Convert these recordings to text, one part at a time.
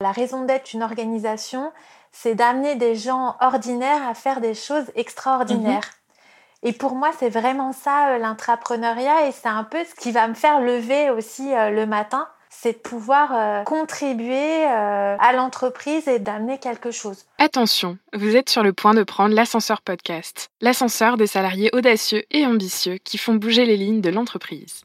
La raison d'être d'une organisation, c'est d'amener des gens ordinaires à faire des choses extraordinaires. Mhm. Et pour moi, c'est vraiment ça l'intrapreneuriat et c'est un peu ce qui va me faire lever aussi le matin c'est de pouvoir euh, contribuer euh, à l'entreprise et d'amener quelque chose. Attention, vous êtes sur le point de prendre l'ascenseur podcast, l'ascenseur des salariés audacieux et ambitieux qui font bouger les lignes de l'entreprise.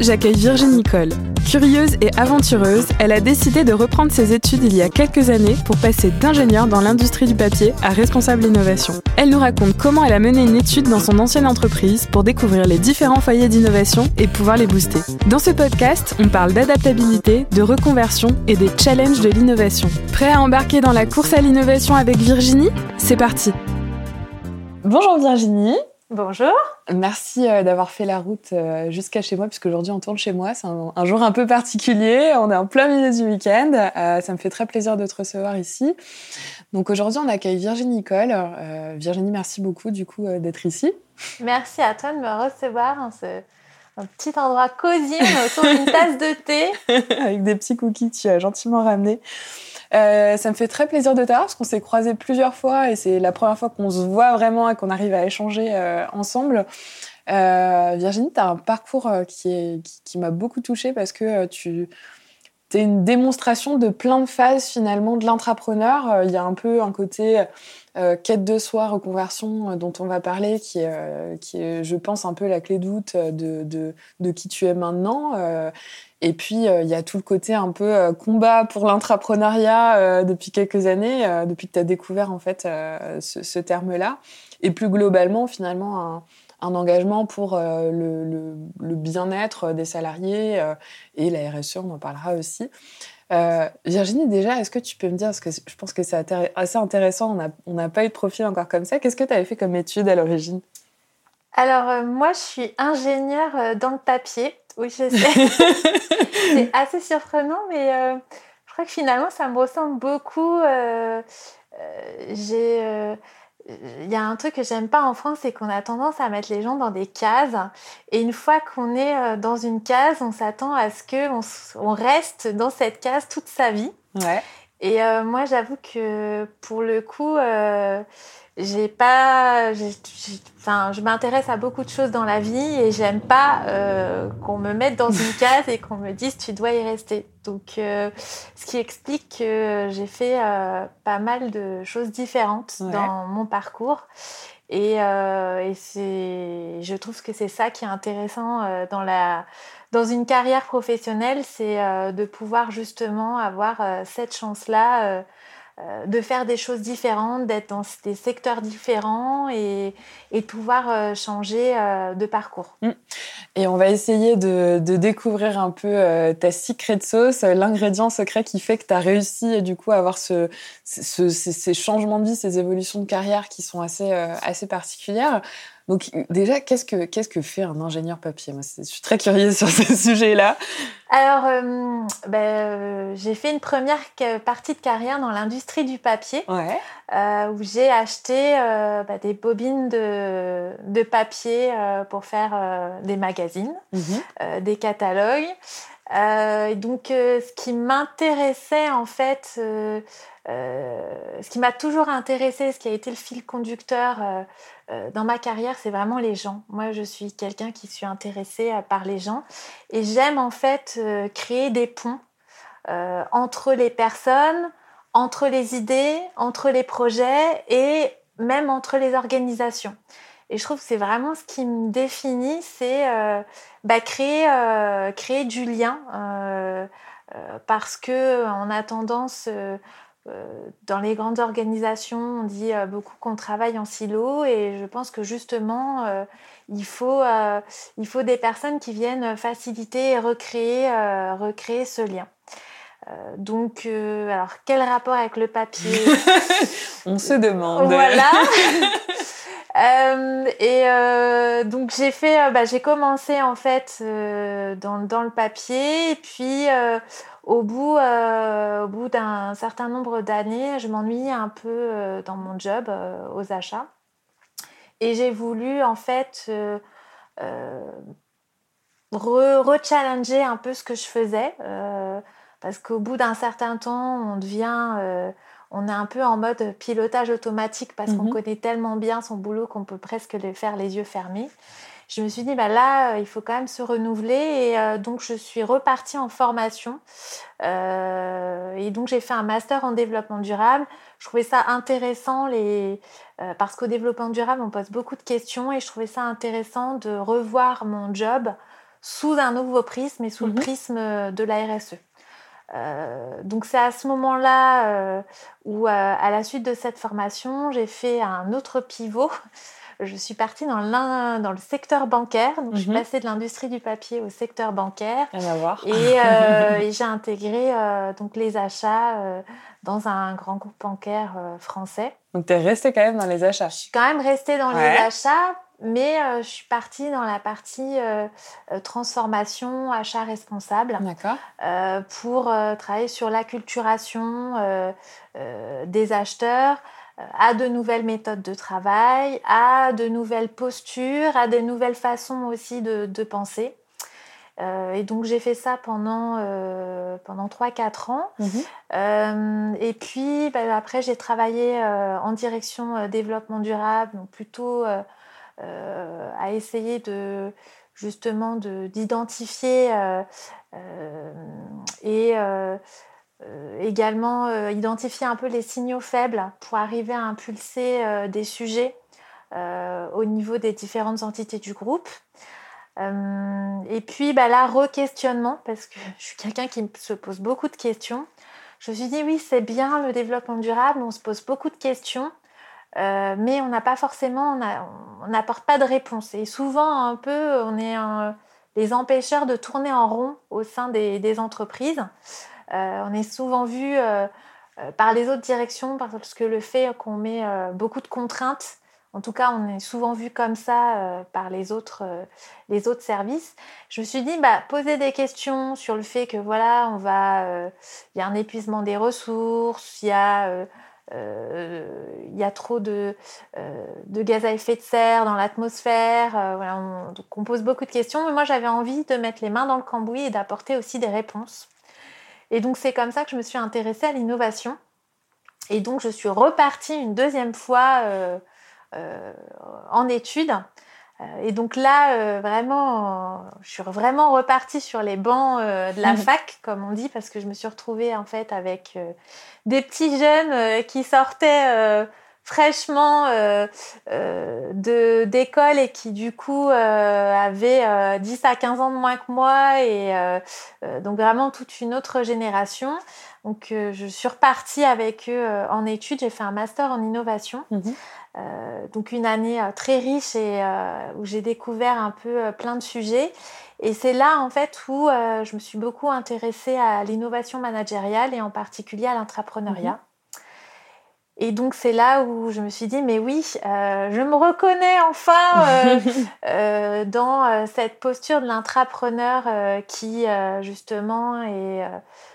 j'accueille Virginie Nicole. Curieuse et aventureuse, elle a décidé de reprendre ses études il y a quelques années pour passer d'ingénieur dans l'industrie du papier à responsable innovation. Elle nous raconte comment elle a mené une étude dans son ancienne entreprise pour découvrir les différents foyers d'innovation et pouvoir les booster. Dans ce podcast, on parle d'adaptabilité, de reconversion et des challenges de l'innovation. Prêt à embarquer dans la course à l'innovation avec Virginie? C'est parti Bonjour Virginie Bonjour. Merci euh, d'avoir fait la route euh, jusqu'à chez moi, puisque aujourd'hui on tourne chez moi. C'est un, jour un peu particulier. On est en plein milieu du week-end. Euh, ça me fait très plaisir de te recevoir ici. Donc aujourd'hui on accueille Virginie Nicole. Virginie, merci beaucoup du coup d'être ici. Merci à toi de me recevoir dans ce un petit endroit cosy autour d'une tasse de thé. Avec des petits cookies que tu as gentiment ramenés. Euh, ça me fait très plaisir de t'avoir parce qu'on s'est croisés plusieurs fois et c'est la première fois qu'on se voit vraiment et qu'on arrive à échanger euh, ensemble. Euh, Virginie, tu as un parcours qui, m'a beaucoup touchée parce que tu es une démonstration de plein de phases finalement de l'intrapreneur. Il y a un peu un côté quête de soi, reconversion dont on va parler, qui est, je pense, un peu la clé de, de, qui tu es maintenant. Et puis, euh, il y a tout le côté un peu euh, combat pour l'intrapreneuriat euh, depuis quelques années, depuis que tu as découvert en fait ce, terme-là. Et plus globalement, finalement, un, engagement pour le, le, bien-être des salariés et la RSE, on en parlera aussi. Virginie, déjà, est-ce que tu peux me dire, parce que je pense que c'est assez intéressant, on n'a pas eu de profil encore comme ça, qu'est-ce que tu avais fait comme étude à l'origine? Alors, moi, je suis ingénieure dans le papier. Oui, je sais. c'est assez surprenant, mais euh, je crois que finalement, ça me ressemble beaucoup. Euh, euh, j'ai. il y a un truc que j'aime pas en France, c'est qu'on a tendance à mettre les gens dans des cases. Et une fois qu'on est dans une case, on s'attend à ce qu'on on reste dans cette case toute sa vie. Ouais. Et moi, j'avoue que pour le coup, j'ai pas enfin je m'intéresse à beaucoup de choses dans la vie et j'aime pas euh, qu'on me mette dans une case et qu'on me dise tu dois y rester. Donc euh, ce qui explique que j'ai fait euh, pas mal de choses différentes dans mon parcours. Et, et c'est je trouve que c'est ça qui est intéressant dans la dans une carrière professionnelle c'est de pouvoir justement avoir cette chance là euh, de faire des choses différentes, d'être dans des secteurs différents et, et pouvoir euh, changer euh, de parcours. Mm. Et on va essayer de, découvrir un peu ta secret sauce, l'ingrédient secret qui fait que tu as réussi du coup à avoir ce, ces changements de vie, ces évolutions de carrière qui sont assez, assez particulières. Donc déjà, qu'est-ce que, qu'est-ce que fait un ingénieur papier? Moi, je suis très curieuse sur ce sujet-là. Alors, euh, ben, euh, j'ai fait une première partie de carrière dans l'industrie du papier, euh, où j'ai acheté ben, des bobines de, de papier pour faire des magazines, mhm. des catalogues. Donc, ce qui m'intéressait en fait, ce qui m'a toujours intéressé, ce qui a été le fil conducteur euh, dans ma carrière, c'est vraiment les gens. Moi, je suis quelqu'un qui suis intéressé euh, par les gens et j'aime en fait euh, créer des ponts entre les personnes, entre les idées, entre les projets et même entre les organisations. Et je trouve que c'est vraiment ce qui me définit, c'est bah, créer, créer du lien. parce que on a tendance dans les grandes organisations, on dit beaucoup qu'on travaille en silo et je pense que justement, il, faut, il faut des personnes qui viennent faciliter et recréer, recréer ce lien. donc, alors, quel rapport avec le papier? On se demande. Voilà. Euh, et euh, donc j'ai fait, euh, bah, j'ai commencé en fait dans, le papier, et puis au bout, au bout d'un certain nombre d'années, je m'ennuyais un peu dans mon job aux achats, et j'ai voulu en fait re-challenger un peu ce que je faisais, parce qu'au bout d'un certain temps, on devient on est un peu en mode pilotage automatique parce qu'on mhm. connaît tellement bien son boulot qu'on peut presque le faire les yeux fermés. Je me suis dit, bah là, euh, il faut quand même se renouveler. Et euh, donc, je suis repartie en formation. Euh, et donc, j'ai fait un master en développement durable. Je trouvais ça intéressant les, parce qu'au développement durable, on pose beaucoup de questions. Et je trouvais ça intéressant de revoir mon job sous un nouveau prisme et sous le mhm. prisme de la RSE. Euh, donc c'est à ce moment-là euh, où, euh, à la suite de cette formation, j'ai fait un autre pivot. Je suis partie dans, dans le secteur bancaire. Donc, je suis mhm. passée de l'industrie du papier au secteur bancaire. voir. Et, j'ai intégré donc les achats dans un grand groupe bancaire français. Donc, tu es restée quand même dans les achats Je suis quand même restée dans les achats mais euh, je suis partie dans la partie euh, euh, transformation, achat responsable, pour travailler sur l'acculturation des acheteurs à de nouvelles méthodes de travail, à de nouvelles postures, à des nouvelles façons aussi de, penser. et donc j'ai fait ça pendant, pendant 3-4 ans. Mhm. et puis bah, après j'ai travaillé en direction développement durable, donc plutôt à essayer de justement d'identifier euh, euh, et également identifier un peu les signaux faibles pour arriver à impulser des sujets au niveau des différentes entités du groupe. et puis bah, là, re-questionnement, parce que je suis quelqu'un qui se pose beaucoup de questions. Je me suis dit, oui, c'est bien le développement durable, on se pose beaucoup de questions, euh, mais on n'a pas forcément, on n'apporte pas de réponse. Et souvent, un peu, on est les empêcheurs de tourner en rond au sein des, entreprises. Euh, on est souvent vu euh, par les autres directions parce que le fait qu'on met beaucoup de contraintes, en tout cas, on est souvent vu comme ça par les autres, les autres services. Je me suis dit, bah, poser des questions sur le fait que voilà, on va, il y a un épuisement des ressources, il y a il y a trop de, euh, de, gaz à effet de serre dans l'atmosphère. Euh, voilà, on, pose beaucoup de questions, mais moi j'avais envie de mettre les mains dans le cambouis et d'apporter aussi des réponses. Et donc c'est comme ça que je me suis intéressée à l'innovation. Et donc je suis repartie une deuxième fois en études euh, et donc là, euh, vraiment, je suis vraiment repartie sur les bancs euh, de la fac, comme on dit, parce que je me suis retrouvée en fait avec des petits jeunes qui sortaient fraîchement de d'école et qui du coup avaient 10 à 15 ans de moins que moi et donc vraiment toute une autre génération. Donc je suis repartie avec eux en études, j'ai fait un master en innovation. Euh, donc une année euh, très riche et euh, où j'ai découvert un peu plein de sujets. Et c'est là en fait où je me suis beaucoup intéressée à l'innovation managériale et en particulier à l'entrepreneuriat. Mhm. Et donc c'est là où je me suis dit, mais oui, je me reconnais enfin dans cette posture de l'intrapreneur qui justement est...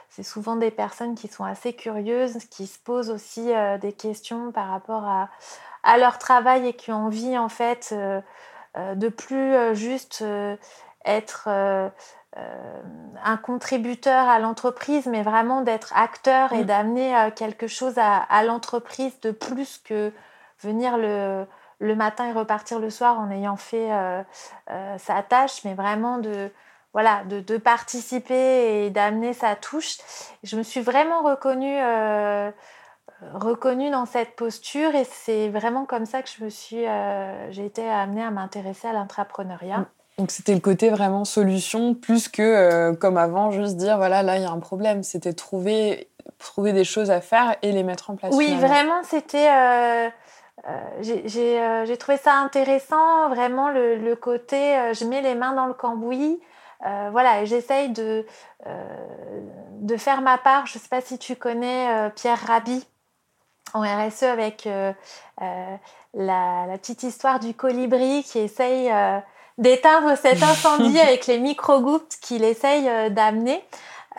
c'est souvent des personnes qui sont assez curieuses, qui se posent aussi des questions par rapport à, à leur travail et qui ont envie en fait euh, euh, de plus euh, juste être un contributeur à l'entreprise, mais vraiment d'être acteur et mm. d'amener quelque chose à, l'entreprise de plus que venir le, le, matin et repartir le soir en ayant fait sa tâche, mais vraiment de, voilà, de, de participer et d'amener sa touche. Je me suis vraiment reconnue reconnue dans cette posture et c'est vraiment comme ça que je me suis, euh, j'ai été amenée à m'intéresser à l'entrepreneuriat. Donc c'était le côté vraiment solution plus que euh, comme avant juste dire voilà là il y a un problème. C'était trouver trouver des choses à faire et les mettre en place. Oui, vraiment, c'était. Euh, j'ai trouvé ça intéressant, vraiment le, côté je mets les mains dans le cambouis. voilà, j'essaye de, de faire ma part. Je ne sais pas si tu connais Pierre Rabhi en RSE avec la, petite histoire du colibri qui essaye d'éteindre cet incendie avec les micro-gouttes qu'il essaye euh, d'amener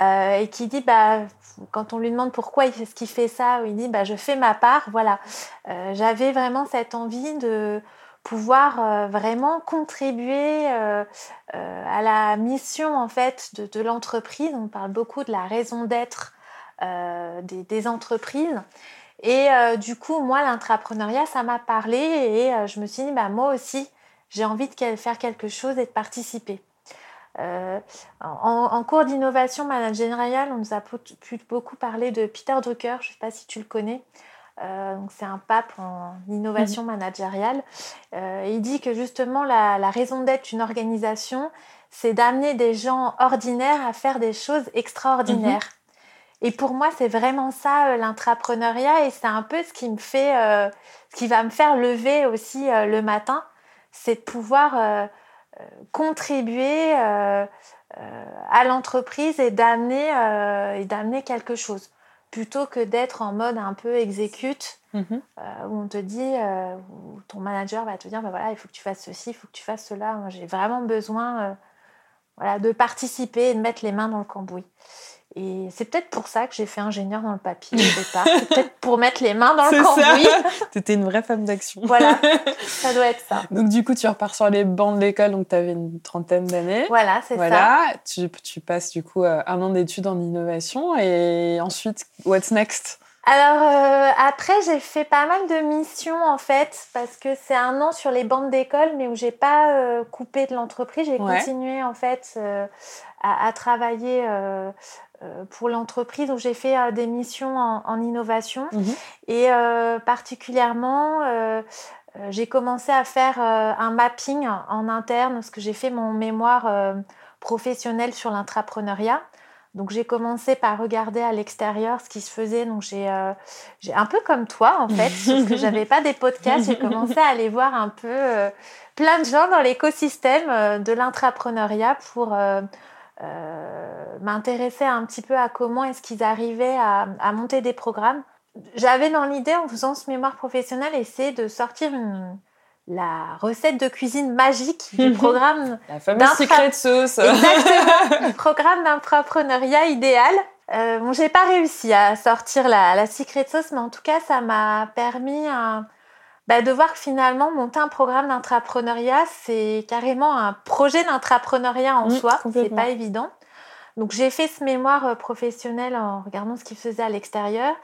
euh, et qui dit bah quand on lui demande pourquoi il fait ce qu'il fait ça, il dit bah je fais ma part. Voilà, euh, j'avais vraiment cette envie de pouvoir vraiment contribuer à la mission en fait de, l'entreprise. On parle beaucoup de la raison d'être des, des, entreprises. Et du coup, moi, l'intrapreneuriat, ça m'a parlé et je me suis dit, bah, moi aussi, j'ai envie de faire quelque chose et de participer. Euh, en, cours d'innovation managériale, on nous a pu beaucoup parler de Peter Drucker, je ne sais pas si tu le connais. Euh, c'est un pape en innovation mhm. managériale. Euh, il dit que justement la, raison d'être d'une organisation, c'est d'amener des gens ordinaires à faire des choses extraordinaires. Mhm. Et pour moi, c'est vraiment ça l'intrapreneuriat et c'est un peu ce qui me fait, ce qui va me faire lever aussi le matin c'est de pouvoir euh, euh, contribuer euh, à l'entreprise et d'amener et d'amener quelque chose plutôt que d'être en mode un peu exécute mhm. où on te dit où ton manager va te dire bah voilà il faut que tu fasses ceci il faut que tu fasses cela moi j'ai vraiment besoin voilà de participer et de mettre les mains dans le cambouis et c'est peut-être pour ça que j'ai fait ingénieur dans le papier au départ. C'est peut-être pour mettre les mains dans le cambouis. tu étais une vraie femme d'action. Voilà, ça doit être ça. Donc du coup, tu repars sur les bancs de l'école, donc tu avais une trentaine d'années. Voilà, c'est voilà. ça. Tu, tu passes du coup euh, un an d'études en innovation et ensuite, what's next? Alors euh, après j'ai fait pas mal de missions en fait parce que c'est un an sur les bancs d'école mais où j'ai pas euh, coupé de l'entreprise j'ai continué en fait à, à, travailler pour l'entreprise où j'ai fait euh, des missions en, innovation. Mhm. Et euh, particulièrement, j'ai commencé à faire un mapping en interne parce que j'ai fait mon mémoire professionnel sur l'intrapreneuriat. Donc j'ai commencé par regarder à l'extérieur ce qui se faisait. Donc j'ai un peu comme toi en fait, parce que j'avais pas des podcasts. J'ai commencé à aller voir un peu plein de gens dans l'écosystème de l'intrapreneuriat pour euh, m'intéressais un petit peu à comment est-ce qu'ils arrivaient à, monter des programmes. J'avais dans l'idée, en faisant ce mémoire professionnel, essayer de sortir la recette de cuisine magique du programme. la fameuse secret sauce. Exactement. programme d'entrepreneuriat idéal. Euh, bon, j'ai pas réussi à sortir la, la secret sauce, mais en tout cas, ça m'a permis un, bah, de voir que finalement, monter un programme d'intrapreneuriat, c'est carrément un projet d'intrapreneuriat en mmh, soi. C'est pas évident. Donc j'ai fait ce mémoire euh, professionnel en regardant ce qu'il faisait à l'extérieur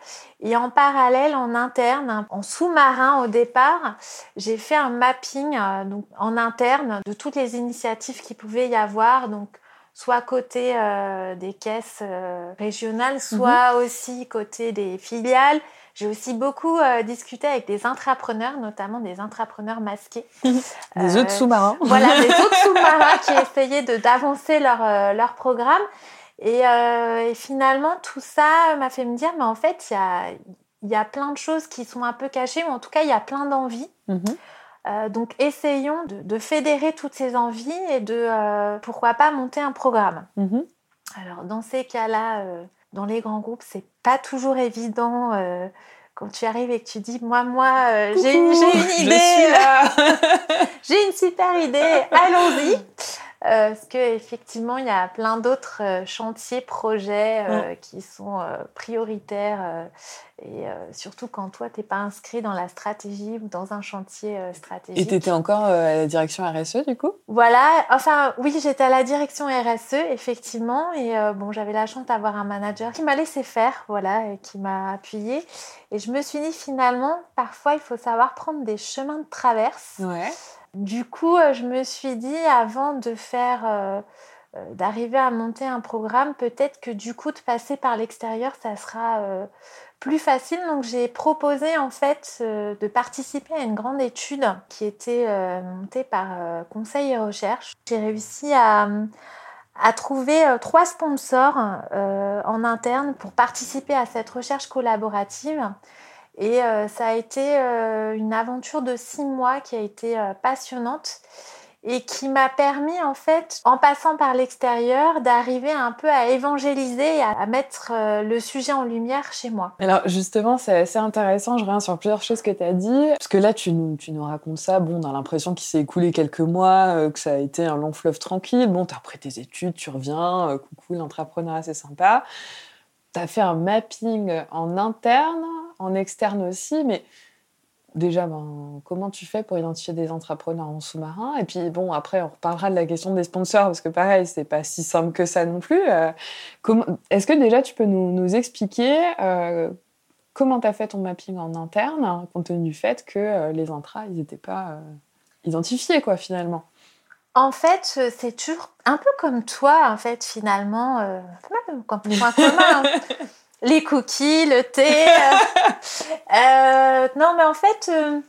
et en parallèle en interne, en sous-marin au départ, j'ai fait un mapping euh, donc, en interne de toutes les initiatives qu'il pouvait y avoir donc soit côté euh, des caisses régionales, soit mmh. aussi côté des filiales j'ai aussi beaucoup euh, discuté avec des intrapreneurs, notamment des intrapreneurs masqués. des autres sous-marins. Voilà, des autres sous-marins qui essayaient d'avancer leur, euh, leur programme. Et, euh, et, finalement, tout ça m'a fait me dire, mais en fait, il y a, y a plein de choses qui sont un peu cachées, ou en tout cas, il y a plein d'envies. Mhm. donc, essayons de, de, fédérer toutes ces envies et de, pourquoi pas, monter un programme. Mhm. Alors, dans ces cas-là, dans les grands groupes, c'est pas toujours évident euh, quand tu arrives et que tu dis moi moi euh, j'ai une, idée j'ai une super idée allons-y euh, parce qu'effectivement, il y a plein d'autres euh, chantiers, projets euh, qui sont prioritaires. et surtout quand toi, tu n'es pas inscrit dans la stratégie ou dans un chantier stratégique. Et tu étais encore à la direction RSE, du coup? Voilà. Enfin, oui, j'étais à la direction RSE, effectivement. Et bon, j'avais la chance d'avoir un manager qui m'a laissé faire, voilà, et qui m'a appuyé. Et je me suis dit, finalement, parfois, il faut savoir prendre des chemins de traverse. Ouais. Du coup, euh, je me suis dit, avant de faire, euh, euh, d'arriver à monter un programme, peut-être que du coup, de passer par l'extérieur, ça sera plus facile. Donc, j'ai proposé en fait de participer à une grande étude qui était montée par Conseil et Recherche. J'ai réussi à, à trouver trois sponsors en interne pour participer à cette recherche collaborative. Et ça a été une aventure de six mois qui a été passionnante et qui m'a permis en fait, en passant par l'extérieur, d'arriver un peu à évangéliser et à mettre euh, le sujet en lumière chez moi. Alors justement, c'est assez intéressant, je reviens sur plusieurs choses que tu as dit, parce que là tu nous, racontes ça, bon, on a l'impression qu'il s'est écoulé quelques mois, euh, que ça a été un long fleuve tranquille, bon, tu as repris tes études, tu reviens, euh, coucou, l'entrepreneur, c'est sympa. Tu as fait un mapping en interne, en externe aussi, mais déjà, ben, comment tu fais pour identifier des entrepreneurs en sous-marin? Et puis, bon, après, on reparlera de la question des sponsors, parce que pareil, c'est pas si simple que ça non plus. Euh, est-ce que déjà, tu peux nous, expliquer euh, comment tu as fait ton mapping en interne, compte tenu du fait que euh, les intras, ils n'étaient pas identifiés, quoi, finalement? En fait, c'est toujours un peu comme toi, en fait, finalement, comme point commun. Les cookies, le thé. Euh, euh, non, mais en fait, euh,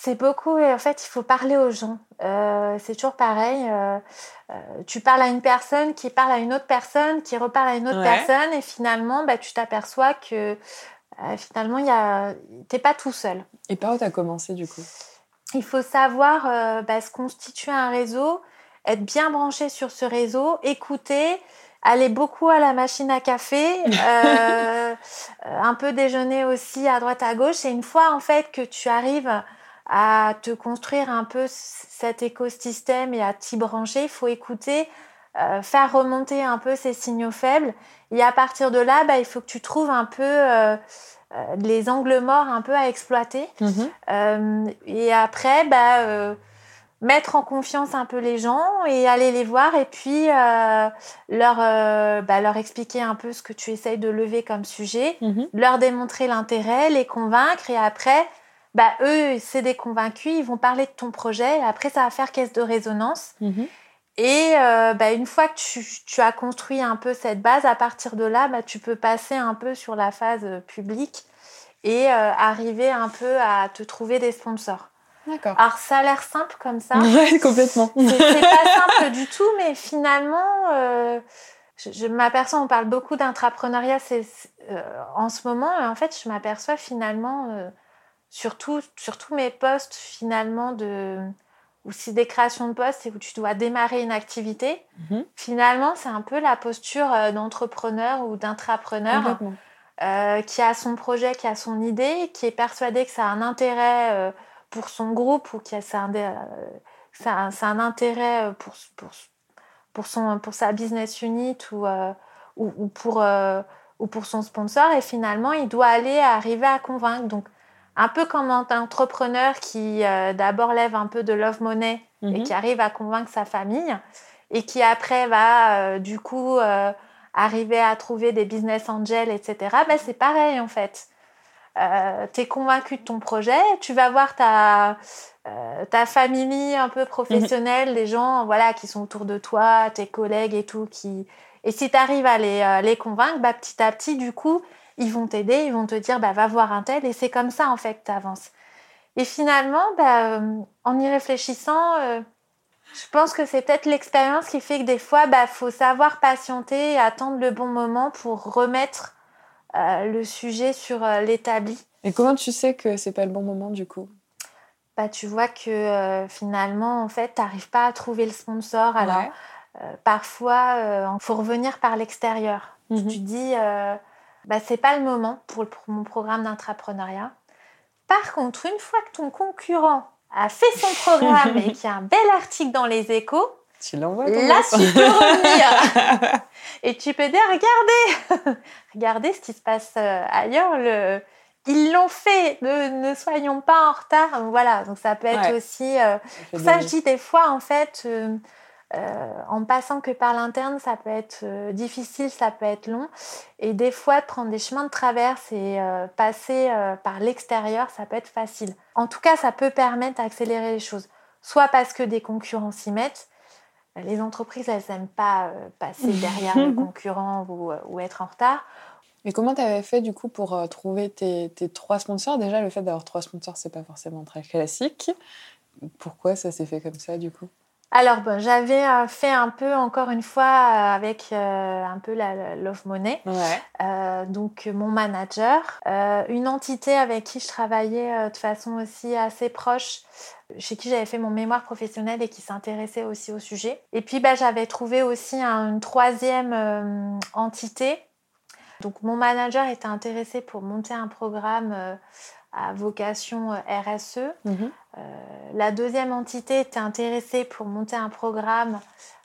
c'est beaucoup. En fait, il faut parler aux gens. c'est toujours pareil. tu parles à une personne qui parle à une autre personne, qui reparle à une autre personne, et finalement, bah, tu t'aperçois que finalement, tu n'es pas tout seul. Et par où tu as commencé du coup? Il faut savoir bah, se constituer un réseau, être bien branché sur ce réseau, écouter aller beaucoup à la machine à café, euh, un peu déjeuner aussi à droite à gauche. Et une fois en fait que tu arrives à te construire un peu cet écosystème et à t'y brancher, il faut écouter, euh, faire remonter un peu ces signaux faibles. Et à partir de là, bah, il faut que tu trouves un peu euh, les angles morts un peu à exploiter. Mm-hmm. et après, bah, mettre en confiance un peu les gens et aller les voir et puis euh, leur, euh, bah, leur expliquer un peu ce que tu essayes de lever comme sujet, mhm. leur démontrer l'intérêt, les convaincre et après, bah, eux, c'est des convaincus, ils vont parler de ton projet et après, ça va faire caisse de résonance. Mhm. Et euh, bah, une fois que tu, tu, as construit un peu cette base, à partir de là, bah, tu peux passer un peu sur la phase publique et arriver un peu à te trouver des sponsors. Alors ça a l'air simple comme ça. Oui, complètement. C'est pas simple du tout, mais finalement, euh, je, m'aperçois, on parle beaucoup d'intrapreneuriat euh, en ce moment, et en fait, je m'aperçois finalement, euh, surtout, surtout mes postes finalement de ou si des créations de postes et où tu dois démarrer une activité, mhm. finalement, c'est un peu la posture d'entrepreneur ou d'intrapreneur qui a son projet, qui a son idée, qui est persuadé que ça a un intérêt pour son groupe ou qui a un, euh, un, un, intérêt euh, pour, pour, pour, son, pour sa business unit ou, euh, ou, pour, ou pour son sponsor et finalement il doit aller arriver à convaincre. Donc un peu comme un entrepreneur qui d'abord lève un peu de love money et mhm. qui arrive à convaincre sa famille et qui après va du coup arriver à trouver des business angels, etc. Ben, c'est pareil en fait. Euh, tu es convaincu de ton projet, tu vas voir ta, euh, ta famille un peu professionnelle, les gens voilà, qui sont autour de toi, tes collègues et tout. Qui... Et si tu arrives à les, euh, les convaincre, bah, petit à petit, du coup, ils vont t'aider, ils vont te dire bah, va voir un tel. Et c'est comme ça, en fait, que tu avances. Et finalement, bah, en y réfléchissant, je pense que c'est peut-être l'expérience qui fait que des fois, il bah, faut savoir patienter et attendre le bon moment pour remettre le sujet sur euh, l'établi. Et comment tu sais que c'est pas le bon moment du coup? Bah, Tu vois que euh, finalement, en fait, tu n'arrives pas à trouver le sponsor. Alors, parfois, il faut revenir par l'extérieur. Tu mhm. dis, bah, c'est pas le moment pour, mon programme d'entrepreneuriat. Par contre, une fois que ton concurrent a fait son programme et qu'il y a un bel article dans les échos, tu l'envoies Là, tu peux revenir. et tu peux dire, regardez, regardez ce qui se passe euh, ailleurs. Le... Ils l'ont fait, ne, ne, soyons pas en retard. Voilà, donc ça peut être aussi... Euh, ça, je dis des fois, en fait, euh, en passant que par l'interne, ça peut être difficile, ça peut être long. Et des fois, prendre des chemins de traverse et passer par l'extérieur, ça peut être facile. En tout cas, ça peut permettre d'accélérer les choses. Soit parce que des concurrents s'y mettent, les entreprises, elles n'aiment pas euh, passer derrière le concurrent ou, euh, ou, être en retard. Mais comment tu avais fait du coup pour euh, trouver tes, tes, trois sponsors? Déjà, le fait d'avoir trois sponsors, c'est pas forcément très classique. Pourquoi ça s'est fait comme ça du coup? Alors, j'avais euh, fait un peu, encore une fois, euh, avec euh, un peu la, Love Money. donc, mon manager, une entité avec qui je travaillais de façon aussi assez proche, chez qui j'avais fait mon mémoire professionnel et qui s'intéressait aussi au sujet. Et puis, bah, j'avais trouvé aussi une troisième entité. Donc, mon manager était intéressé pour monter un programme à vocation RSE. Mhm. la deuxième entité était intéressée pour monter un programme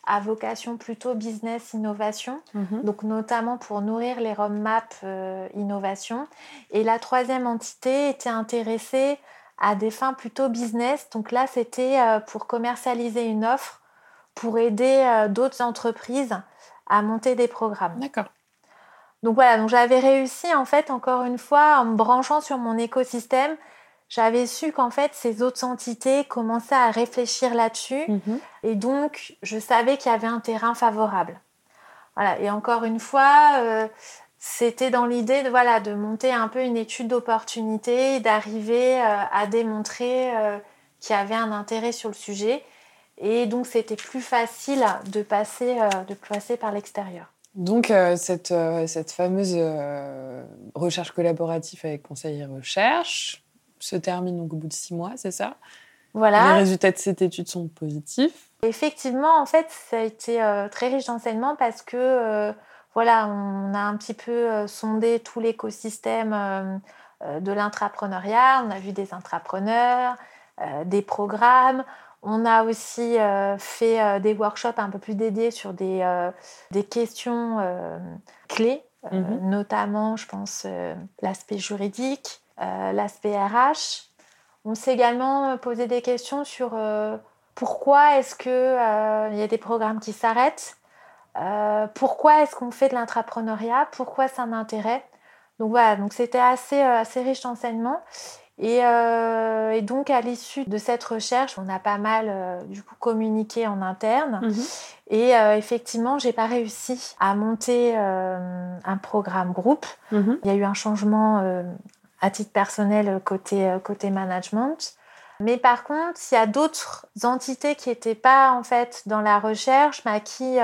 à vocation plutôt business innovation, mhm. donc notamment pour nourrir les roadmaps euh, innovation. Et la troisième entité était intéressée à des fins plutôt business, donc là c'était euh, pour commercialiser une offre, pour aider euh, d'autres entreprises à monter des programmes. D'accord. Donc voilà, donc j'avais réussi en fait encore une fois en me branchant sur mon écosystème, j'avais su qu'en fait ces autres entités commençaient à réfléchir là-dessus mhm. et donc je savais qu'il y avait un terrain favorable. Voilà, et encore une fois, euh, c'était dans l'idée de voilà de monter un peu une étude d'opportunité, d'arriver euh, à démontrer euh, qu'il y avait un intérêt sur le sujet et donc c'était plus facile de passer de passer par l'extérieur. Donc, euh, cette, euh, cette, fameuse euh, recherche collaborative avec Conseil et Recherche se termine donc au bout de six mois, c'est ça? Voilà. Les résultats de cette étude sont positifs. Effectivement, en fait, ça a été très riche d'enseignements parce que, voilà, on a un petit peu sondé tout l'écosystème de l'intrapreneuriat. On a vu des intrapreneurs, des programmes. On a aussi euh, fait euh, des workshops un peu plus dédiés sur des, euh, des questions clés, mhm. notamment, je pense, l'aspect juridique, l'aspect RH. On s'est également posé des questions sur pourquoi est-ce qu'il y a des programmes qui s'arrêtent, pourquoi est-ce qu'on fait de l'intrapreneuriat, pourquoi c'est un intérêt. Donc voilà, donc c'était assez, assez riche d'enseignements. Euh, et, donc, à l'issue de cette recherche, on a pas mal euh, du coup communiqué en interne. Mhm. Et euh, effectivement, j'ai pas réussi à monter un programme groupe. Mhm. Il y a eu un changement à titre personnel côté, côté management. Mais par contre, il y a d'autres entités qui n'étaient pas en fait dans la recherche, mais qui,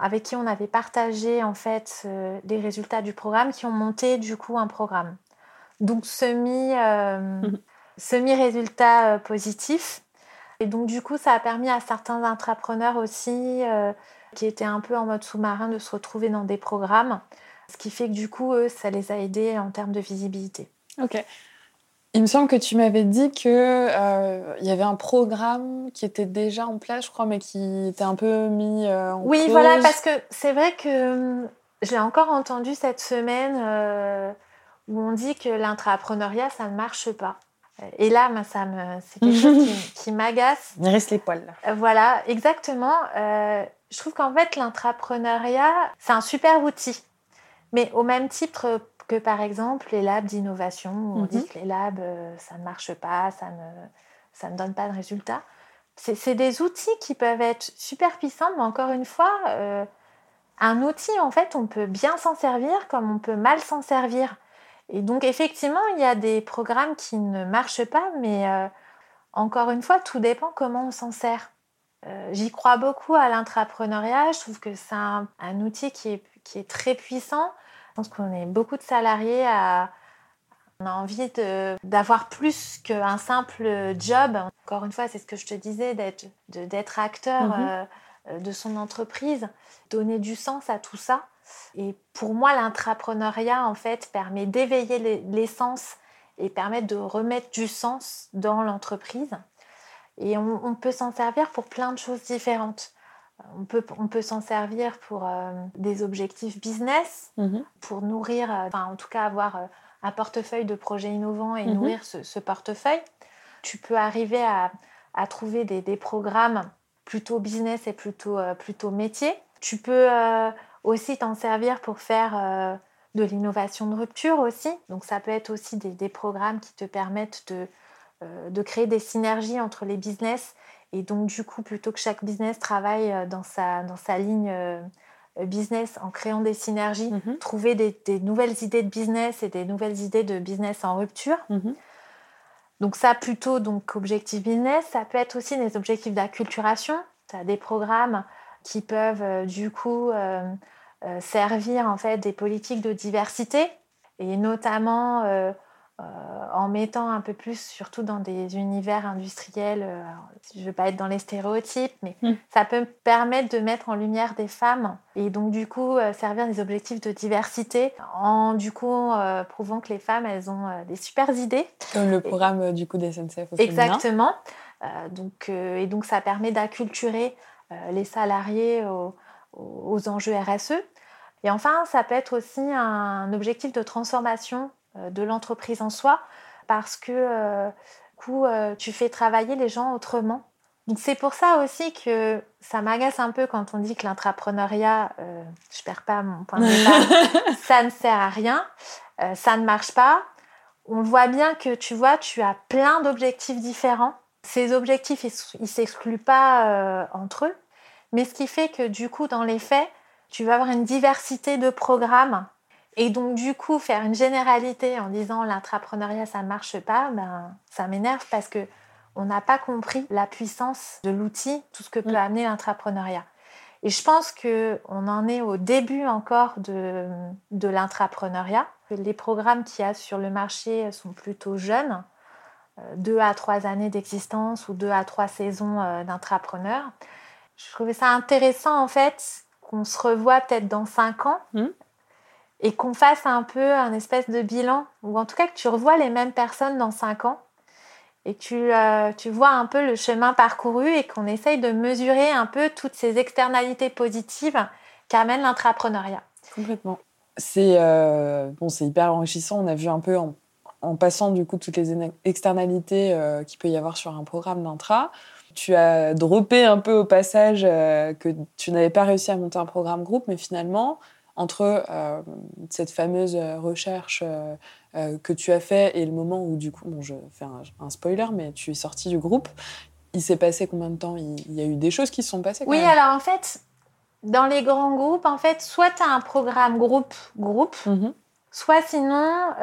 avec qui on avait partagé en fait les résultats du programme, qui ont monté du coup un programme. Donc semi, euh, mhm. semi résultat euh, positif. Et donc du coup, ça a permis à certains entrepreneurs aussi euh, qui étaient un peu en mode sous-marin de se retrouver dans des programmes. Ce qui fait que du coup, eux, ça les a aidés en termes de visibilité. Ok. Il me semble que tu m'avais dit qu'il il y avait un programme qui était déjà en place, je crois, mais qui était un peu mis en Oui, voilà, parce que c'est vrai que je l'ai encore entendu cette semaine où on dit que l'intrapreneuriat, ça ne marche pas. Et là, ça me, c'est quelque chose qui, m'agace. Il reste les poils. Euh, voilà, exactement. Euh, je trouve qu'en fait, l'intrapreneuriat, c'est un super outil. Mais au même titre que, par exemple, les labs d'innovation, où on dit mhm. que les labs, euh, ça ne marche pas, ça ne, ça ne donne pas de résultats. C'est, des outils qui peuvent être super puissants, mais encore une fois, un outil, en fait, on peut bien s'en servir comme on peut mal s'en servir. Et donc effectivement, il y a des programmes qui ne marchent pas, mais euh, encore une fois, tout dépend comment on s'en sert. Euh, j'y crois beaucoup à l'intrapreneuriat, je trouve que c'est un, outil qui est, qui est, très puissant. Je pense qu'on est beaucoup de salariés à... On a envie d'avoir plus qu'un simple job. Encore une fois, c'est ce que je te disais, d'être acteur mm-hmm. euh, de son entreprise, donner du sens à tout ça. Et pour moi, l'intrapreneuriat, en fait, permet d'éveiller l'essence et permet de remettre du sens dans l'entreprise. Et on, peut s'en servir pour plein de choses différentes. On peut, on peut s'en servir pour euh, des objectifs business, mhm. pour nourrir, euh, enfin en tout cas avoir euh, un portefeuille de projets innovants et mhm. nourrir ce, portefeuille. Tu peux arriver à, à trouver des, des, programmes plutôt business et plutôt, plutôt métier. Tu peux aussi t'en servir pour faire euh, de l'innovation de rupture aussi. Donc ça peut être aussi des, programmes qui te permettent de, euh, de, créer des synergies entre les business. Et donc du coup, plutôt que chaque business travaille euh, dans sa, dans sa ligne business en créant des synergies, mhm. trouver des, nouvelles idées de business et des nouvelles idées de business en rupture. Mhm. Donc ça plutôt donc objectif business, ça peut être aussi des objectifs d'acculturation. Tu as des programmes qui peuvent du coup servir en fait des politiques de diversité et notamment euh, en mettant un peu plus, surtout dans des univers industriels, euh, je ne veux pas être dans les stéréotypes, mais hmm. ça peut permettre de mettre en lumière des femmes et donc du coup euh, servir des objectifs de diversité en du coup prouvant que les femmes, elles ont des super idées. Comme le programme du coup des SNCF Exactement. donc, et donc ça permet d'acculturer les salariés aux, aux enjeux RSE. Et enfin, ça peut être aussi un objectif de transformation euh, de l'entreprise en soi parce que euh, coup, euh, tu fais travailler les gens autrement. Donc c'est pour ça aussi que ça m'agace un peu quand on dit que l'intrapreneuriat, euh, je perds pas mon point de départ, ça ne sert à rien, ça ne marche pas. On voit bien que tu vois, tu as plein d'objectifs différents. Ces objectifs, ils ne s'excluent pas entre eux, mais ce qui fait que du coup, dans les faits, tu vas avoir une diversité de programmes et donc, du coup, faire une généralité en disant l'intrapreneuriat, ça ne marche pas, ben, ça m'énerve parce que on n'a pas compris la puissance de l'outil, tout ce que peut mm. amener l'intrapreneuriat. Et je pense qu'on en est au début encore de, de l'intrapreneuriat. Les programmes qu'il y a sur le marché sont plutôt jeunes, euh, deux à trois années d'existence ou deux à trois saisons euh, d'intrapreneurs. Je trouvais ça intéressant en fait qu'on se revoie peut-être dans cinq ans mm et qu'on fasse un peu un espèce de bilan, ou en tout cas que tu revois les mêmes personnes dans cinq ans et que tu, euh, tu vois un peu le chemin parcouru et qu'on essaye de mesurer un peu toutes ces externalités positives qu'amène l'intrapreneuriat. Complètement. C'est euh, bon, c'est hyper enrichissant. On a vu un peu en, en passant du coup toutes les externalités euh, qu'il peut y avoir sur un programme d'intra. Tu as droppé un peu au passage que tu n'avais pas réussi à monter un programme groupe, mais finalement, entre euh, cette fameuse euh, recherche euh, que tu as fait et le moment où, du coup, bon, je fais un, spoiler, mais tu es sorti du groupe, il s'est passé combien de temps? Il, y a eu des choses qui se sont passées Oui, alors en fait, dans les grands groupes, en fait, soit tu as un programme groupe-groupe, mhm. soit sinon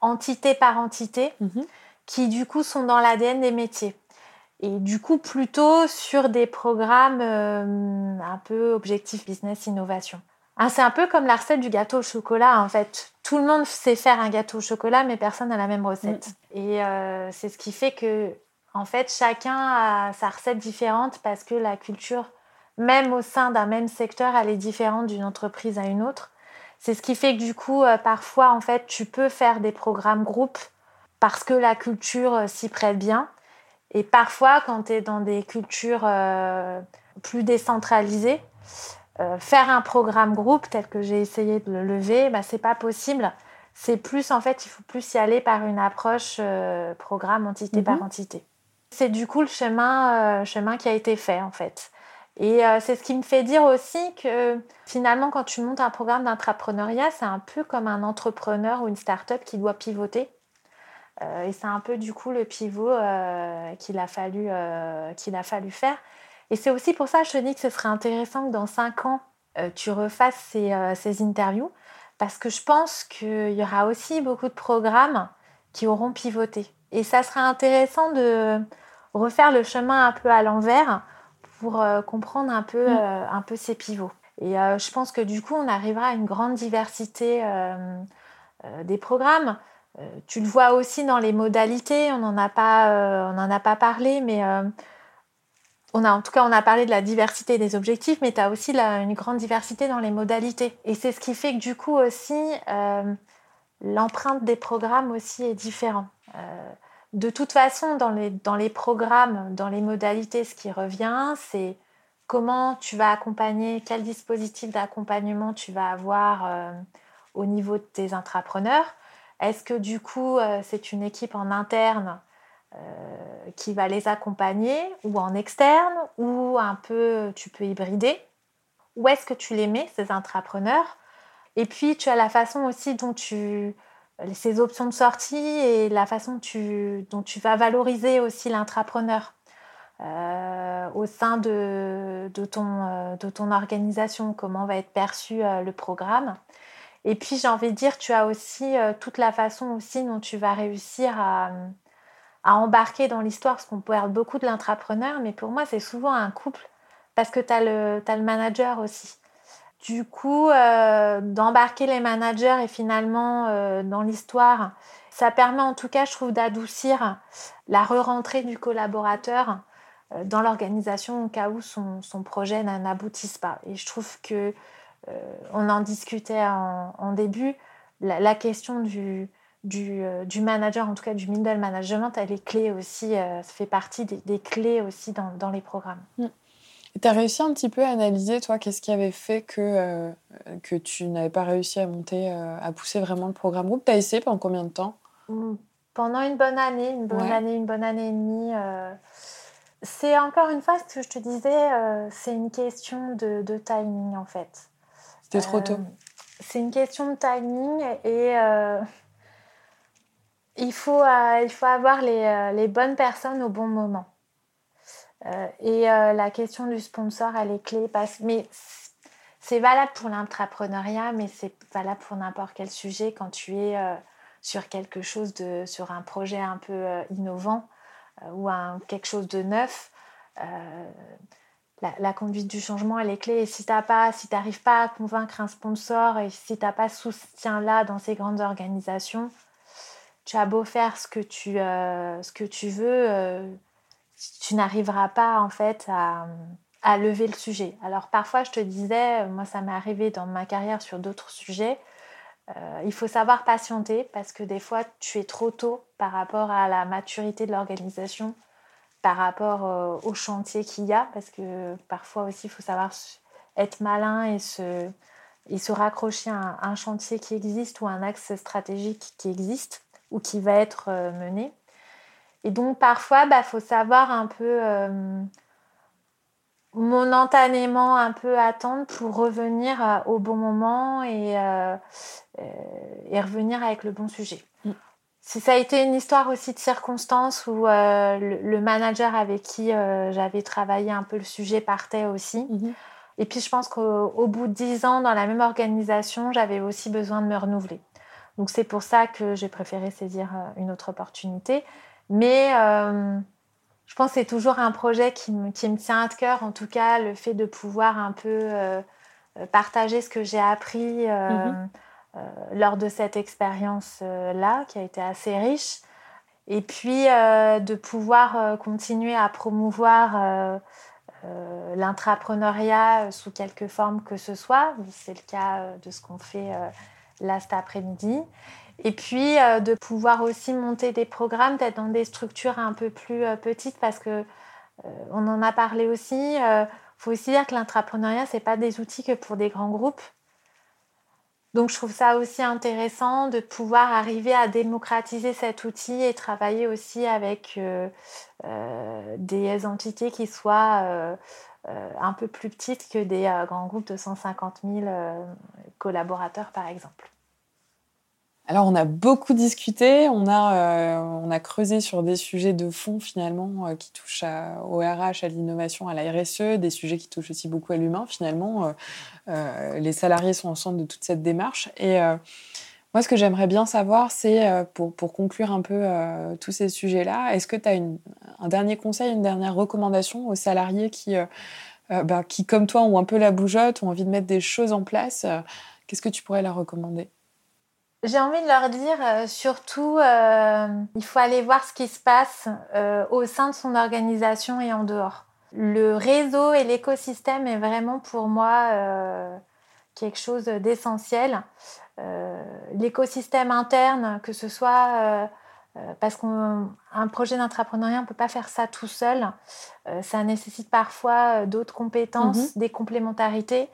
entité par entité, mhm. qui du coup sont dans l'ADN des métiers. Et du coup, plutôt sur des programmes un peu objectif business innovation. Ah, c'est un peu comme la recette du gâteau au chocolat, en fait. Tout le monde sait faire un gâteau au chocolat, mais personne n'a la même recette. Mm. Et euh, c'est ce qui fait que, en fait, chacun a sa recette différente parce que la culture, même au sein d'un même secteur, elle est différente d'une entreprise à une autre. C'est ce qui fait que, du coup, euh, parfois, en fait, tu peux faire des programmes groupes parce que la culture euh, s'y prête bien. Et parfois, quand tu es dans des cultures plus décentralisées, euh, faire un programme groupe tel que j'ai essayé de le lever, bah, c'est pas possible. C'est plus, en fait, il faut plus y aller par une approche euh, programme entité par mhm. entité. C'est du coup le chemin, euh, chemin qui a été fait, en fait. Et c'est ce qui me fait dire aussi que finalement, quand tu montes un programme d'intrapreneuriat, c'est un peu comme un entrepreneur ou une start-up qui doit pivoter. Et c'est un peu du coup le pivot qu'il a, fallu, qu'il a fallu faire. Et c'est aussi pour ça que je te dis que ce serait intéressant que dans cinq ans, euh, tu refasses ces, euh, ces, interviews, parce que je pense qu'il y aura aussi beaucoup de programmes qui auront pivoté. Et ça serait intéressant de refaire le chemin un peu à l'envers pour euh, comprendre un peu, mm. un peu ces pivots. Et je pense que du coup, on arrivera à une grande diversité des programmes. Tu le vois aussi dans les modalités, on n'en a, pas, on a pas parlé, mais on a, en tout cas, on a parlé de la diversité des objectifs, mais tu as aussi une grande diversité dans les modalités. Et c'est ce qui fait que du coup aussi, euh, l'empreinte des programmes aussi est différente. Euh, de toute façon, dans les, dans les programmes, dans les modalités, ce qui revient, c'est comment tu vas accompagner, quel dispositif d'accompagnement tu vas avoir euh, au niveau de tes intrapreneurs. Est-ce que du coup, c'est une équipe en interne euh, qui va les accompagner ou en externe ou un peu tu peux hybrider? Où est-ce que tu les mets, ces intrapreneurs? Et puis tu as la façon aussi dont tu ces options de sortie et la façon dont tu vas valoriser aussi l'intrapreneur euh, au sein de, de, ton, euh, de ton organisation, comment va être perçu le programme. Et puis j'ai envie de dire, tu as aussi toute la façon aussi dont tu vas réussir à, embarquer dans l'histoire, parce qu'on parle beaucoup de l'intrapreneur, mais pour moi, c'est souvent un couple, parce que tu as, le manager aussi. Du coup, euh, d'embarquer les managers et finalement euh, dans l'histoire, ça permet en tout cas, je trouve, d'adoucir la re-rentrée du collaborateur euh, dans l'organisation au cas où son projet n'aboutisse pas. Et je trouve que on en discutait en, début, la question du, euh, du, manager, en tout cas du middle management, elle est clé aussi, euh, ça fait partie des, clés aussi dans, les programmes. Mm. Tu as réussi un petit peu à analyser, toi, qu'est-ce qui avait fait que, euh, que tu n'avais pas réussi à monter, à pousser vraiment le programme groupe? Tu as essayé pendant combien de temps? Mm. Pendant une bonne année, une bonne année, une bonne année et demie. C'est encore une fois ce que je te disais, c'est une question de, de, timing en fait. Tôt. C'est une question de timing et il faut, euh, il faut avoir les, euh, les, bonnes personnes au bon moment. Euh, et la question du sponsor, elle est clé. Parce, mais c'est valable pour l'entrepreneuriat, mais c'est valable pour n'importe quel sujet quand tu es sur quelque chose de, sur un projet un peu innovant ou un, quelque chose de neuf. La, conduite du changement, elle est clé. Si tu n'arrives pas à convaincre un sponsor et si tu n'as pas soutien-là dans ces grandes organisations, tu as beau faire ce que tu, euh, veux, euh, tu n'arriveras pas en fait à, à, lever le sujet. Alors parfois, je te disais, moi ça m'est arrivé dans ma carrière sur d'autres sujets, euh, il faut savoir patienter parce que des fois, tu es trop tôt par rapport à la maturité de l'organisation, par rapport au chantier qu'il y a, parce que parfois aussi, il faut savoir être malin et se, et se raccrocher à un chantier qui existe ou un axe stratégique qui existe ou qui va être euh, menée. Et donc parfois, il bah, faut savoir un peu euh, momentanément un peu attendre pour revenir euh, au bon moment et, et revenir avec le bon sujet. Mm. Si ça a été une histoire aussi de circonstances où le, manager avec qui j'avais travaillé un peu le sujet partait aussi. Mm-hmm. Et puis je pense qu'au bout de dix ans dans la même organisation, j'avais aussi besoin de me renouveler. Donc c'est pour ça que j'ai préféré saisir euh, une autre opportunité. Mais euh, je pense que c'est toujours un projet qui me, qui me, tient à cœur, en tout cas le fait de pouvoir un peu euh, partager ce que j'ai appris mhm. Lors de cette expérience-là, qui a été assez riche. Et puis de pouvoir continuer à promouvoir l'intrapreneuriat sous quelque forme que ce soit. C'est le cas de ce qu'on fait là cet après-midi. Et puis euh, de pouvoir aussi monter des programmes, d'être dans des structures un peu plus euh, petites parce que euh, on en a parlé aussi. Il faut aussi dire que l'intrapreneuriat, ce n'est pas des outils que pour des grands groupes. Donc je trouve ça aussi intéressant de pouvoir arriver à démocratiser cet outil et travailler aussi avec des entités qui soient un peu plus petites que des grands groupes de 150 000 collaborateurs par exemple. Alors, on a beaucoup discuté, on a, euh, on a creusé sur des sujets de fond finalement euh, qui touchent au RH, à l'innovation, à la RSE, des sujets qui touchent aussi beaucoup à l'humain finalement. Euh, les salariés sont au centre de toute cette démarche. Et moi, ce que j'aimerais bien savoir, c'est pour, pour, conclure un peu tous ces sujets-là, est-ce que tu as un dernier conseil, une dernière recommandation aux salariés qui, bah, qui, comme toi, ont un peu la bougeotte, ont envie de mettre des choses en place Qu'est-ce que tu pourrais leur recommander? J'ai envie de leur dire euh, surtout, euh, il faut aller voir ce qui se passe euh, au sein de son organisation et en dehors. Le réseau et l'écosystème est vraiment pour moi quelque chose d'essentiel. L'écosystème interne, que ce soit parce qu'un projet d'entrepreneuriat, on ne peut pas faire ça tout seul. ça nécessite parfois d'autres compétences, mhm. des complémentarités.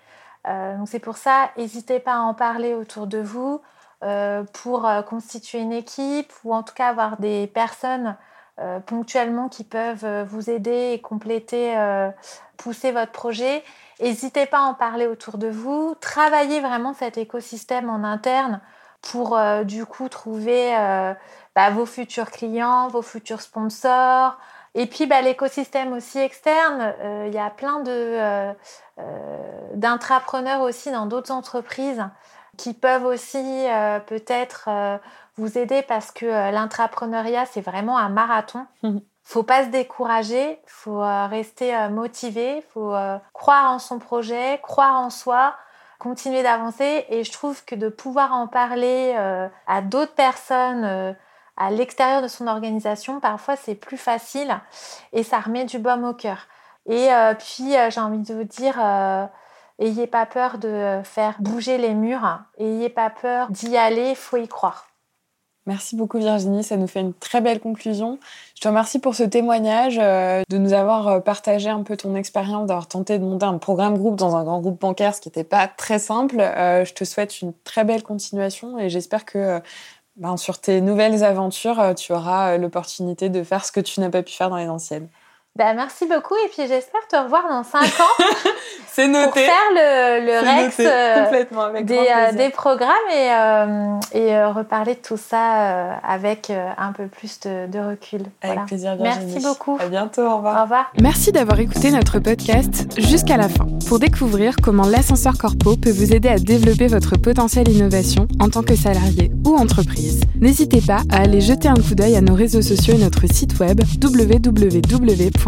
donc c'est pour ça, n'hésitez pas à en parler autour de vous. Euh, pour euh, constituer une équipe ou en tout cas avoir des personnes euh, ponctuellement qui peuvent vous aider et compléter, pousser votre projet. N'hésitez pas à en parler autour de vous. Travaillez vraiment cet écosystème en interne pour du coup trouver bah, vos futurs clients, vos futurs sponsors. Et puis bah, l'écosystème aussi externe, il y a plein d'intrapreneurs aussi dans d'autres entreprises qui peuvent aussi euh, peut-être euh, vous aider parce que l'intrapreneuriat, c'est vraiment un marathon. faut pas se décourager, faut rester motivé, faut croire en son projet, croire en soi, continuer d'avancer. Et je trouve que de pouvoir en parler à d'autres personnes à l'extérieur de son organisation, parfois c'est plus facile et ça remet du baume au cœur. Et euh, puis euh, j'ai envie de vous dire, euh, ayez pas peur de faire bouger les murs, ayez pas peur d'y aller, il faut y croire. Merci beaucoup Virginie, ça nous fait une très belle conclusion. Je te remercie pour ce témoignage, de nous avoir partagé un peu ton expérience, d'avoir tenté de monter un programme groupe dans un grand groupe bancaire, ce qui n'était pas très simple. je te souhaite une très belle continuation et j'espère que ben, sur tes nouvelles aventures, euh, tu auras euh, l'opportunité de faire ce que tu n'as pas pu faire dans les anciennes. Ben, merci beaucoup et puis j'espère te revoir dans 5 ans. C'est noté. Pour faire le, le Rex euh, des, des, programmes et, et reparler de tout ça avec un peu plus de, recul. Avec plaisir, Virginie. Merci beaucoup. À bientôt, au revoir. Au revoir. Merci d'avoir écouté notre podcast jusqu'à la fin pour découvrir comment l'ascenseur corpo peut vous aider à développer votre potentiel innovation en tant que salarié ou entreprise. N'hésitez pas à aller jeter un coup d'œil à nos réseaux sociaux et notre site web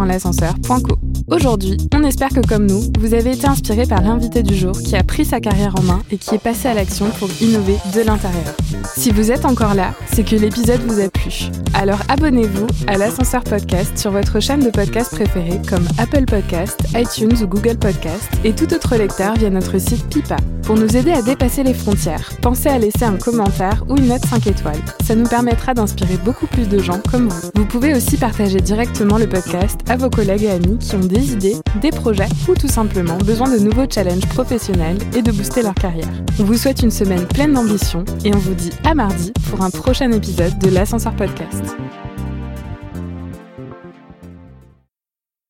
www.l'ascenseur.co. Aujourd'hui, on espère que comme nous, vous avez été inspiré par l'invité du jour qui a pris sa carrière en main et qui est passé à l'action pour innover de l'intérieur. Si vous êtes encore là, c'est que l'épisode vous a plu. Alors abonnez-vous à l'ascenseur podcast sur votre chaîne de podcast préférée comme Apple Podcast, iTunes ou Google Podcast et tout autre lecteur via notre site Pipa. Pour nous aider à dépasser les frontières, pensez à laisser un commentaire ou une note 5 étoiles. Ça nous permettra d'inspirer beaucoup plus de gens comme vous. Vous pouvez aussi partager directement le podcast à vos collègues et amis qui ont des des idées, des projets ou tout simplement besoin de nouveaux challenges professionnels et de booster leur carrière. On vous souhaite une semaine pleine d'ambition et on vous dit à mardi pour un prochain épisode de l'Ascenseur Podcast.